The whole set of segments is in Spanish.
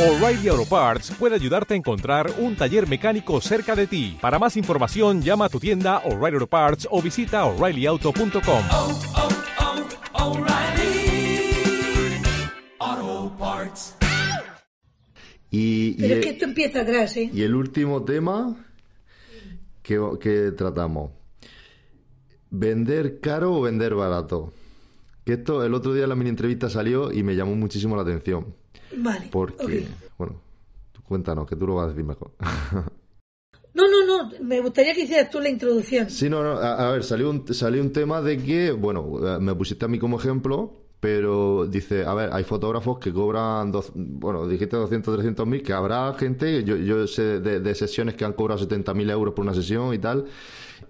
O'Reilly Auto Parts puede ayudarte a encontrar un taller mecánico cerca de ti. Para más información, llama a tu tienda O'Reilly Auto Parts o visita oreillyauto.com. oh, oh, Parts. Y, Pero es que esto empieza atrás, ¿eh? y el último tema que, que tratamos. ¿Vender caro o vender barato? Que esto el otro día en la mini entrevista salió y me llamó muchísimo la atención. Vale. Porque, ok. bueno, tú cuéntanos, que tú lo vas a decir mejor. No, no, no. Me gustaría que hicieras tú la introducción. Sí, no, no, a, a ver, salió un, salió un tema de que, bueno, eh, me pusiste a mí como ejemplo, pero dice, a ver, hay fotógrafos que cobran, dos, bueno, dijiste 200, 300 mil, que habrá gente, yo, yo sé de, de sesiones que han cobrado 70 mil euros por una sesión y tal.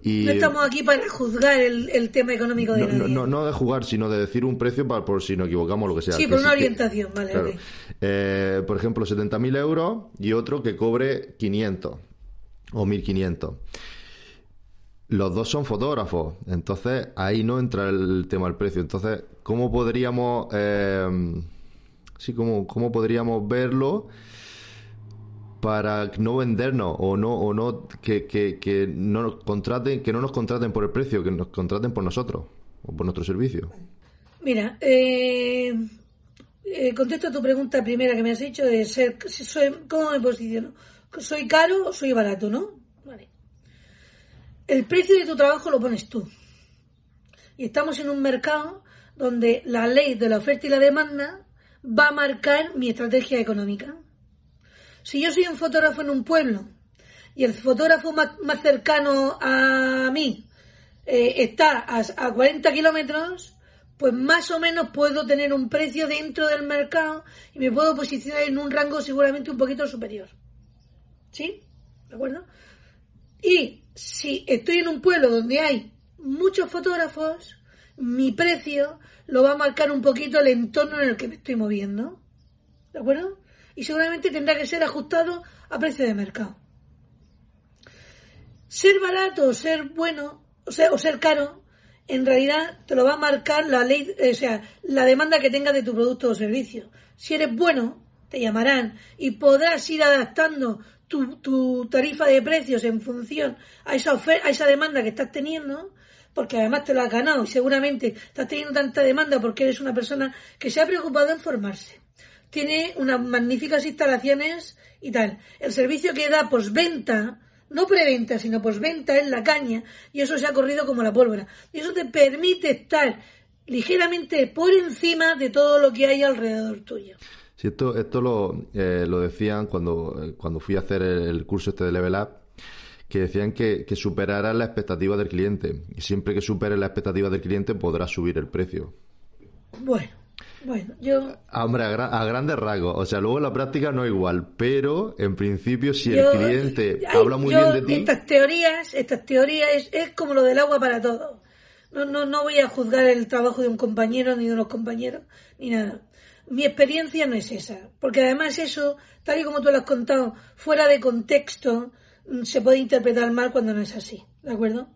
Y, No estamos aquí para juzgar el, el tema económico de no, nadie. no, no, de jugar, sino de decir un precio para, por si nos equivocamos lo que sea. Sí, Que por una que- orientación, vale, claro. ok. Eh, por ejemplo, 70.000 euros y otro que cobre 500 o 1.500. Los dos son fotógrafos, entonces ahí no entra el tema del precio. Entonces, ¿cómo podríamos, eh, sí, cómo, cómo podríamos verlo para no vendernos o no o no que, que, no nos contraten, que no nos contraten por el precio, que nos contraten por nosotros o por nuestro servicio? Mira, eh, eh, contesto a tu pregunta primera que me has hecho de ser, ¿cómo me posiciono? ¿Soy caro o soy barato, no? Vale. El precio de tu trabajo lo pones tú. Y estamos en un mercado donde la ley de la oferta y la demanda va a marcar mi estrategia económica. Si yo soy un fotógrafo en un pueblo y el fotógrafo más, más cercano a mí eh, está a, a 40 kilómetros, pues más o menos puedo tener un precio dentro del mercado y me puedo posicionar en un rango seguramente un poquito superior. ¿Sí? ¿De acuerdo? Y si estoy en un pueblo donde hay muchos fotógrafos, mi precio lo va a marcar un poquito el entorno en el que me estoy moviendo. ¿De acuerdo? Y seguramente tendrá que ser ajustado a precio de mercado. Ser barato o ser bueno, o sea, o ser caro, en realidad te lo va a marcar la ley, o sea, la demanda que tengas de tu producto o servicio. Si eres bueno, te llamarán y podrás ir adaptando tu, tu tarifa de precios en función a esa a esa demanda que estás teniendo, porque además te lo has ganado y seguramente estás teniendo tanta demanda porque eres una persona que se ha preocupado en formarse. Tiene unas magníficas instalaciones y tal. El servicio que da postventa, no preventa, sino postventa es la caña y eso se ha corrido como la pólvora. Y eso te permite estar ligeramente por encima de todo lo que hay alrededor tuyo. Sí, esto, esto lo, eh, lo decían cuando, eh, cuando fui a hacer el, el curso este de Level Up, que decían que, que superaran la expectativa del cliente. Y siempre que supere la expectativa del cliente podrá subir el precio. Bueno, bueno, yo Hombre, a, gra- a grandes rasgos. O sea, luego en la práctica no igual, pero en principio si Yo- el cliente ay, habla muy yo bien de ti... Estas teorías, estas teorías es, es como lo del agua para todo. No, no, no voy a juzgar el trabajo de un compañero ni de unos compañeros ni nada. Mi experiencia no es esa, porque además eso, tal y como tú lo has contado, fuera de contexto, se puede interpretar mal cuando no es así, ¿de acuerdo?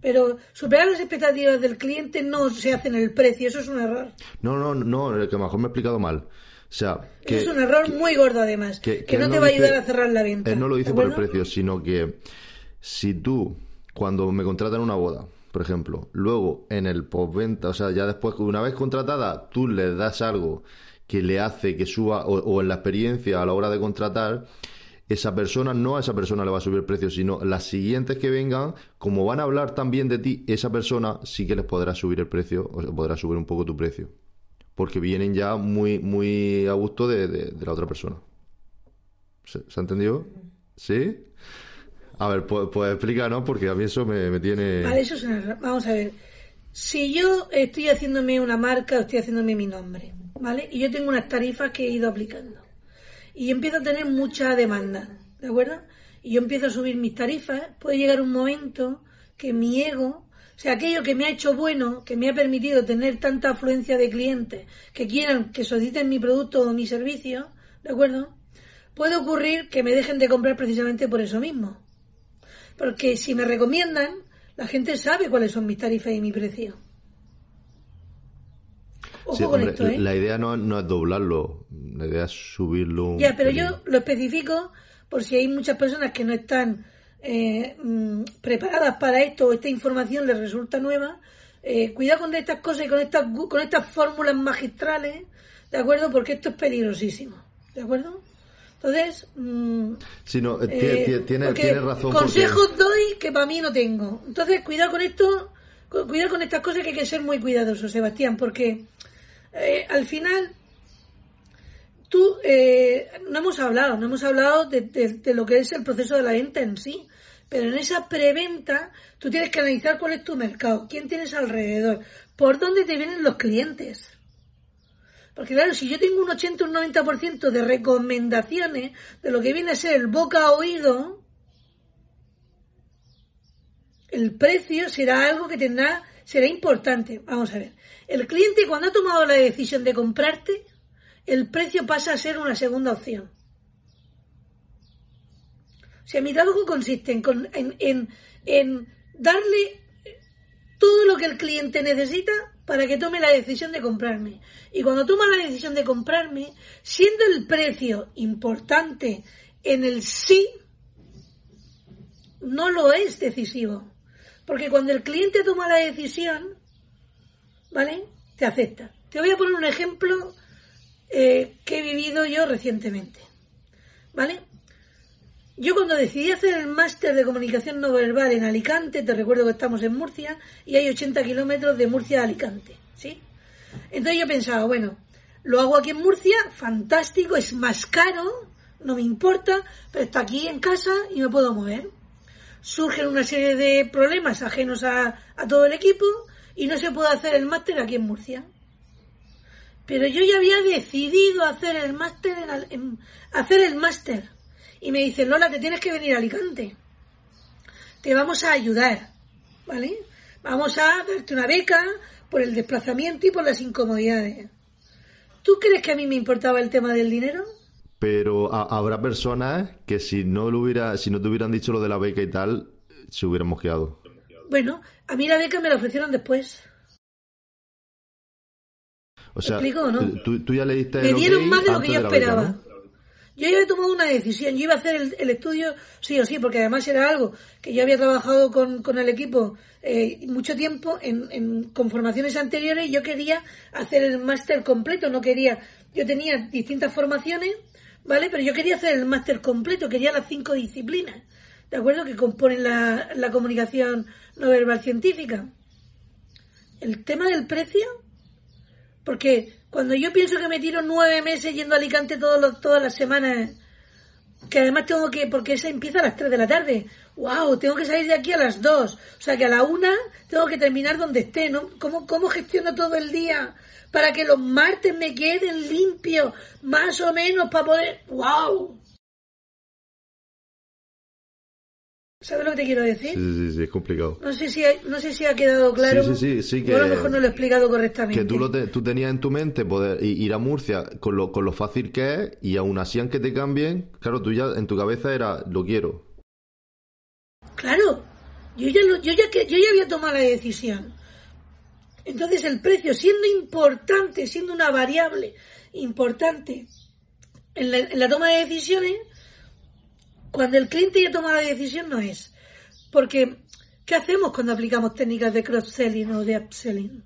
Pero superar las expectativas del cliente no se hace en el precio, eso es un error. No, no, no, el que mejor me he explicado mal. O sea, que... Es un error muy gordo además, que, que no te va a ayudar a cerrar la venta. Él no lo dice ¿de por el precio, sino que si tú, cuando me contratan una boda, por ejemplo, luego en el postventa, o sea, ya después, una vez contratada, tú le das algo que le hace que suba, o, o en la experiencia a la hora de contratar, esa persona, no a esa persona le va a subir el precio, sino las siguientes que vengan, como van a hablar también de ti, esa persona sí que les podrá subir el precio, o sea, podrá subir un poco tu precio. Porque vienen ya muy, muy a gusto de, de- la otra persona. ¿Se, ha entendido? ¿Sí? A ver, pues, pues explícanos, porque a mí eso me, me tiene... Vale, eso es una. Vamos a ver. Si yo estoy haciéndome una marca estoy haciéndome mi nombre, ¿vale? Y yo tengo unas tarifas que he ido aplicando. Y empiezo a tener mucha demanda, ¿de acuerdo? Y yo empiezo a subir mis tarifas, puede llegar un momento que mi ego, o sea, aquello que me ha hecho bueno, que me ha permitido tener tanta afluencia de clientes que quieran que soliciten mi producto o mi servicio, ¿de acuerdo? Puede ocurrir que me dejen de comprar precisamente por eso mismo. Porque si me recomiendan, la gente sabe cuáles son mis tarifas y mi precio. Ojo Sí, con hombre, esto, ¿eh? La idea no, no es doblarlo, la idea es subirlo. un Ya, pero yo lo especifico por si hay muchas personas que no están eh, mm, preparadas para esto o esta información les resulta nueva. Eh, cuidado con estas cosas y con estas, con estas fórmulas magistrales, ¿de acuerdo? Porque esto es peligrosísimo, ¿de acuerdo? Entonces, mm, Sí, no, eh, tie- tie- tiene, tiene razón. porque- consejos doy que para mí no tengo. Entonces, cuidado con esto, cu- cuidado con estas cosas que hay que ser muy cuidadosos, Sebastián, porque eh, al final tú eh, no hemos hablado, no hemos hablado de, lo que es el proceso de la venta en sí, pero en esa preventa tú tienes que analizar cuál es tu mercado, quién tienes alrededor, por dónde te vienen los clientes. Porque claro, si yo tengo un 80 o un 90% de recomendaciones de lo que viene a ser el boca a oído, el precio será algo que tendrá, será importante. Vamos a ver. El cliente cuando ha tomado la decisión de comprarte, el precio pasa a ser una segunda opción. O sea, mi trabajo consiste en, en- en darle todo lo que el cliente necesita para que tome la decisión de comprarme. Y cuando toma la decisión de comprarme, siendo el precio importante en el sí, no lo es decisivo. Porque cuando el cliente toma la decisión, ¿vale? Te acepta. Te voy a poner un ejemplo eh, que he vivido yo recientemente. ¿Vale? Yo cuando decidí hacer el máster de comunicación no verbal en Alicante, te recuerdo que estamos en Murcia y hay 80 kilómetros de Murcia a Alicante, ¿sí? Entonces yo pensaba, bueno, lo hago aquí en Murcia, fantástico, es más caro, no me importa, pero está aquí en casa y me puedo mover. Surgen una serie de problemas ajenos a, a todo el equipo y no se puede hacer el máster aquí en Murcia. Pero yo ya había decidido hacer el máster en, hacer el máster. Y me dice, Lola, te tienes que venir a Alicante. Te vamos a ayudar, ¿vale? Vamos a darte una beca por el desplazamiento y por las incomodidades. ¿Tú crees que a mí me importaba el tema del dinero? Pero ha- habrá personas que si no lo hubiera, si no te hubieran dicho lo de la beca y tal, se hubieran mosqueado. Bueno, a mí la beca me la ofrecieron después. O sea, explico o no? tú, tú ya le diste Me dieron más de lo que yo beca, esperaba. ¿no? Yo ya había tomado una decisión, yo iba a hacer el, el estudio sí o sí, porque además era algo que yo había trabajado con, con el equipo eh, mucho tiempo en, en, con formaciones anteriores y yo quería hacer el máster completo, no quería, yo tenía distintas formaciones, ¿vale? Pero yo quería hacer el máster completo, quería las cinco disciplinas, ¿de acuerdo? Que componen la, la comunicación no verbal científica. El tema del precio, porque cuando yo pienso que me tiro nueve meses yendo a Alicante todos todas las semanas, que además tengo que, porque esa empieza a las 3 de la tarde, wow, tengo que salir de aquí a las 2, o sea que a la una tengo que terminar donde esté, ¿no? ¿Cómo, cómo gestiono todo el día para que los martes me queden limpios, más o menos, para poder, wow? ¿Sabes lo que te quiero decir? Sí, sí, sí, es complicado. No sé si ha, no sé si ha quedado claro. Sí, sí, sí, sí que- Yo a lo mejor no lo he explicado correctamente. Que tú, lo te- tú tenías en tu mente poder ir a Murcia con lo, con lo fácil que es y aún así aunque te cambien, claro, tú ya en tu cabeza era lo quiero. Claro, yo ya, lo- yo, ya que, yo ya había tomado la decisión. Entonces el precio, siendo importante, siendo una variable importante en la, en la toma de decisiones, cuando el cliente ya toma la decisión no es. Porque, ¿qué hacemos cuando aplicamos técnicas de cross-selling o de upselling?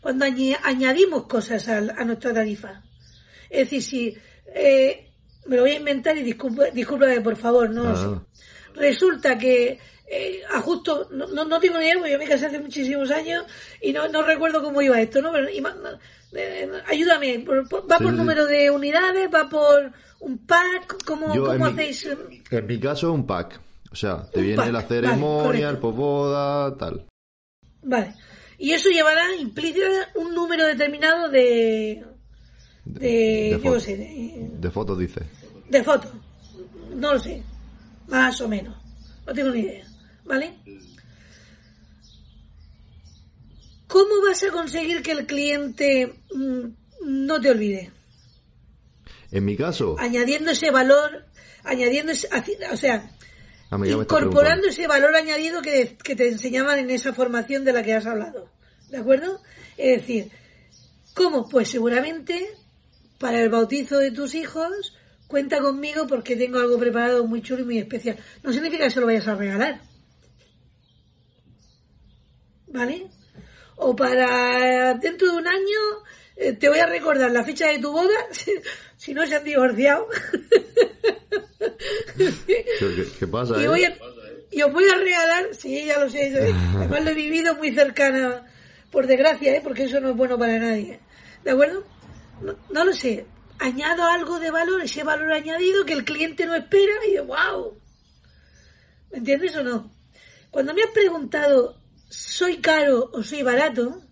Cuando añadimos cosas al- a, nuestra tarifa. Es decir, si eh, me lo voy a inventar y disculpa, discúlpame por favor, no Ah, resulta que eh, ajusto, no, no, no tengo ni idea, porque yo me casé hace muchísimos años y no, no recuerdo cómo iba esto, ¿no? Pero, eh, ayúdame, por- por- ¿va Sí, por sí. número de unidades? ¿Va por un pack? ¿Cómo, Yo, cómo en mi- hacéis? En mi caso es un pack. O sea, te viene pack, la ceremonia, el poboda, tal. Vale. Y eso llevará implícita un número determinado de... de, de yo foto. sé, de, De fotos dice. de fotos. No lo sé. Más o menos. No tengo ni idea. ¿Vale? ¿Cómo vas a conseguir que el cliente mm, no te olvide? En mi caso, Añadiendo ese valor, añadiendo ese, o sea, Ah, incorporando ese valor añadido que, que te enseñaban en esa formación de la que has hablado. ¿De acuerdo? Es decir, ¿Cómo? Pues seguramente para el bautizo de tus hijos cuenta conmigo porque tengo algo preparado muy chulo y muy especial. No significa que se lo vayas a regalar. ¿Vale? O para dentro de un año eh, te voy a recordar la fecha de tu boda si, no se han divorciado. ¿Qué, qué pasa? y, eh? voy a- y os voy a regalar, sí, ya lo sé, además lo he vivido muy cercana, por desgracia, ¿eh? porque eso no es bueno para nadie. ¿De acuerdo? No, no lo sé. Añado algo de valor, ese valor añadido que el cliente no espera y yo, wow. ¿Me entiendes o no? Cuando me has preguntado, ¿soy caro o soy barato?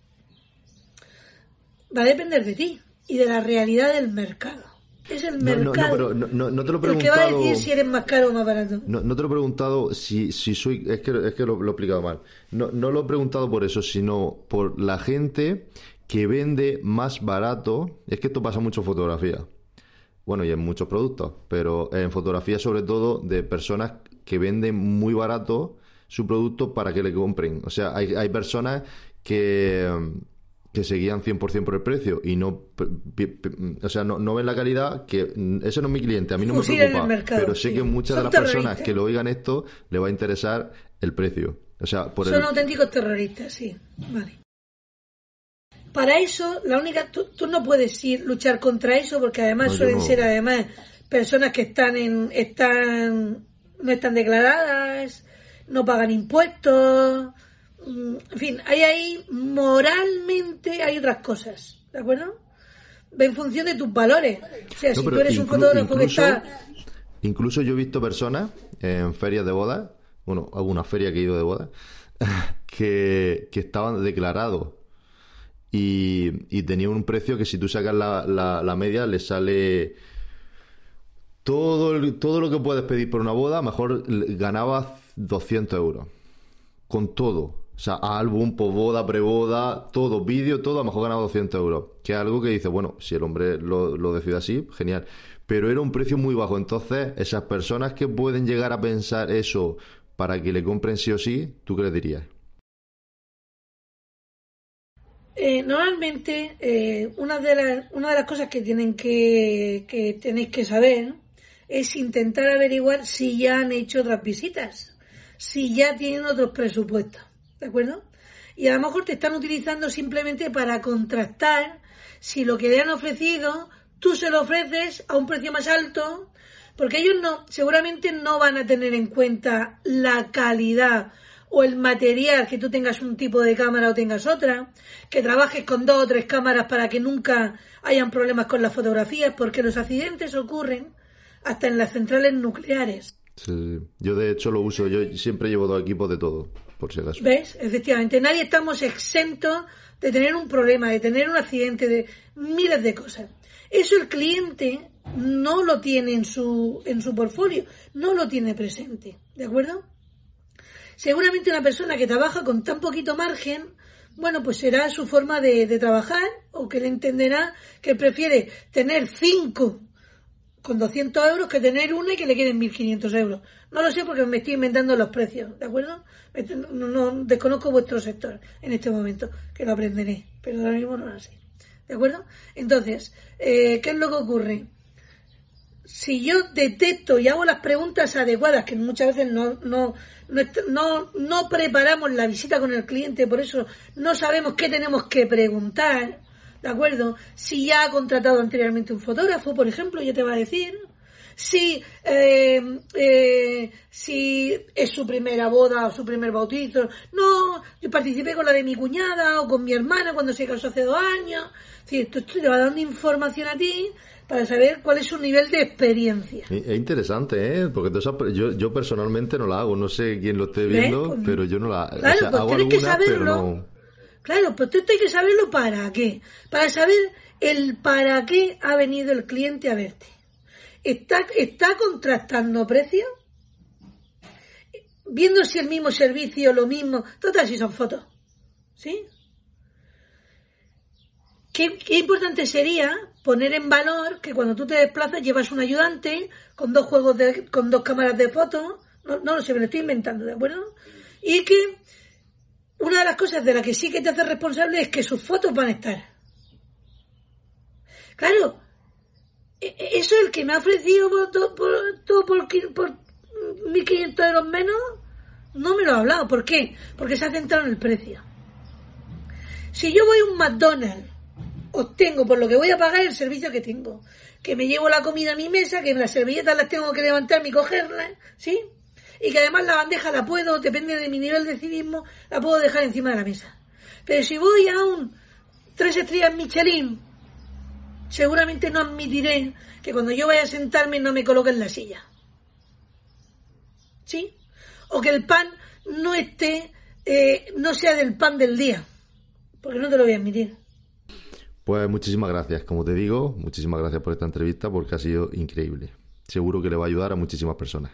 Va a depender de ti y de la realidad del mercado. Es el No, no, no, mercado pero no, no- no te lo he el que va a preguntado. decir si eres más caro o más barato. No, no te lo he preguntado si, si soy. Es que, es que lo, lo he explicado mal. No, no lo he preguntado por eso, sino por la gente que vende más barato. Es que esto pasa mucho en fotografía. Bueno, y en muchos productos, pero en fotografía, sobre todo, de personas que venden muy barato su producto para que le compren. O sea, hay, hay personas que, que se guían 100% por el precio y no, o sea, no, no ven la calidad, que ese no es mi cliente, a mí no me preocupa, mercado, pero sé sí. que muchas de las personas que lo oigan esto le va a interesar el precio. O sea, por Son el... auténticos terroristas, sí. Vale. Para eso, la única, tú, tú no puedes ir luchar contra eso porque además No, suelen no. ser además personas que están en, están, no están declaradas, no pagan impuestos, mm, en fin, hay ahí moralmente hay otras cosas, ¿de acuerdo? En función de tus valores. O sea, No, si tú eres un fotógrafo que incluso- está Incluso yo he visto personas en ferias de bodas, bueno, alguna feria que he ido de bodas, que, que estaban declarados y, y tenían un precio que si tú sacas la, la, la media le sale todo, el- todo lo que puedes pedir por una boda, a lo mejor ganabas 200 euros. Con todo. O sea, álbum, posboda, preboda, todo, vídeo, todo, a lo mejor ganaba 200 euros. Que es algo que dice, bueno, si el hombre lo, lo decide así, genial. Pero era un precio muy bajo. Entonces, esas personas que pueden llegar a pensar eso para que le compren sí o sí, ¿tú qué les dirías? Eh, normalmente, eh, una, de las, una de las cosas que tienen que, que tenéis que saber es intentar averiguar si ya han hecho otras visitas, si ya tienen otros presupuestos, ¿de acuerdo? Y a lo mejor te están utilizando simplemente para contrastar si lo que le han ofrecido tú se lo ofreces a un precio más alto, porque ellos no, seguramente no van a tener en cuenta la calidad o el material, que tú tengas un tipo de cámara o tengas otra, que trabajes con dos o tres cámaras para que nunca hayan problemas con las fotografías, porque los accidentes ocurren hasta en las centrales nucleares. Sí. Yo de hecho lo uso, yo siempre llevo dos equipos de todo, por si acaso. ¿Ves? Efectivamente, nadie estamos exentos de tener un problema, de tener un accidente, de miles de cosas. Eso el cliente no lo tiene en su, en su portfolio, no lo tiene presente, ¿de acuerdo? Seguramente una persona que trabaja con tan poquito margen, bueno, pues será su forma de, de trabajar o que le entenderá que prefiere tener cinco con 200 euros que tener una y que le queden 1.500 euros. No lo sé porque me estoy inventando los precios, ¿de acuerdo? No, no- desconozco vuestro sector en este momento, que lo aprenderé, pero ahora mismo no lo sé. ¿De acuerdo? Entonces, eh, ¿qué es lo que ocurre? Si yo detecto y hago las preguntas adecuadas, que muchas veces no, no, no, no preparamos la visita con el cliente, por eso no sabemos qué tenemos que preguntar, ¿de acuerdo? Si ya ha contratado anteriormente un fotógrafo, por ejemplo, ya te va a decir. Si, eh, eh, si es su primera boda o su primer bautizo. No, yo participé con la de mi cuñada o con mi hermana cuando se casó hace dos años. Decir, esto te va dando información a ti para saber cuál es su nivel de experiencia. Es es interesante, ¿eh? Porque pre- yo, yo personalmente no la hago, no sé quién lo esté viendo, Pues- pero yo no la Claro, o sea, pues hago tienes que algunas, pero saberlo. no. Claro, pues esto hay que saberlo para qué. Para saber el para qué ha venido el cliente a verte. ¿Está, está contrastando precios? Viendo si el mismo servicio, lo mismo. Total, si son fotos. ¿Sí? ¿Qué, qué importante sería poner en valor que cuando tú te desplazas llevas un ayudante con dos juegos de, con dos cámaras de fotos, no, no lo sé, me lo estoy inventando, ¿de acuerdo? Y que una de las cosas de las que sí que te hace responsable es que sus fotos van a estar. Claro, e- e- eso el que me ha ofrecido por todo por, todo por, por 1.500 euros menos, no me lo ha hablado. ¿Por qué? Porque se ha centrado en el precio. Si yo voy a un McDonald's, obtengo por lo que voy a pagar el servicio que tengo. Que me llevo la comida a mi mesa, que las servilletas las tengo que levantarme y cogerlas, ¿sí? Y que además la bandeja la puedo, depende de mi nivel de civismo, la puedo dejar encima de la mesa. Pero si voy a un tres estrellas Michelin, seguramente no admitiré que cuando yo vaya a sentarme no me coloque en la silla. ¿Sí? O que el pan no esté, eh, no sea del pan del día. Porque no te lo voy a admitir. Pues muchísimas gracias, como te digo, muchísimas gracias por esta entrevista porque ha sido increíble. Seguro que le va a ayudar a muchísimas personas.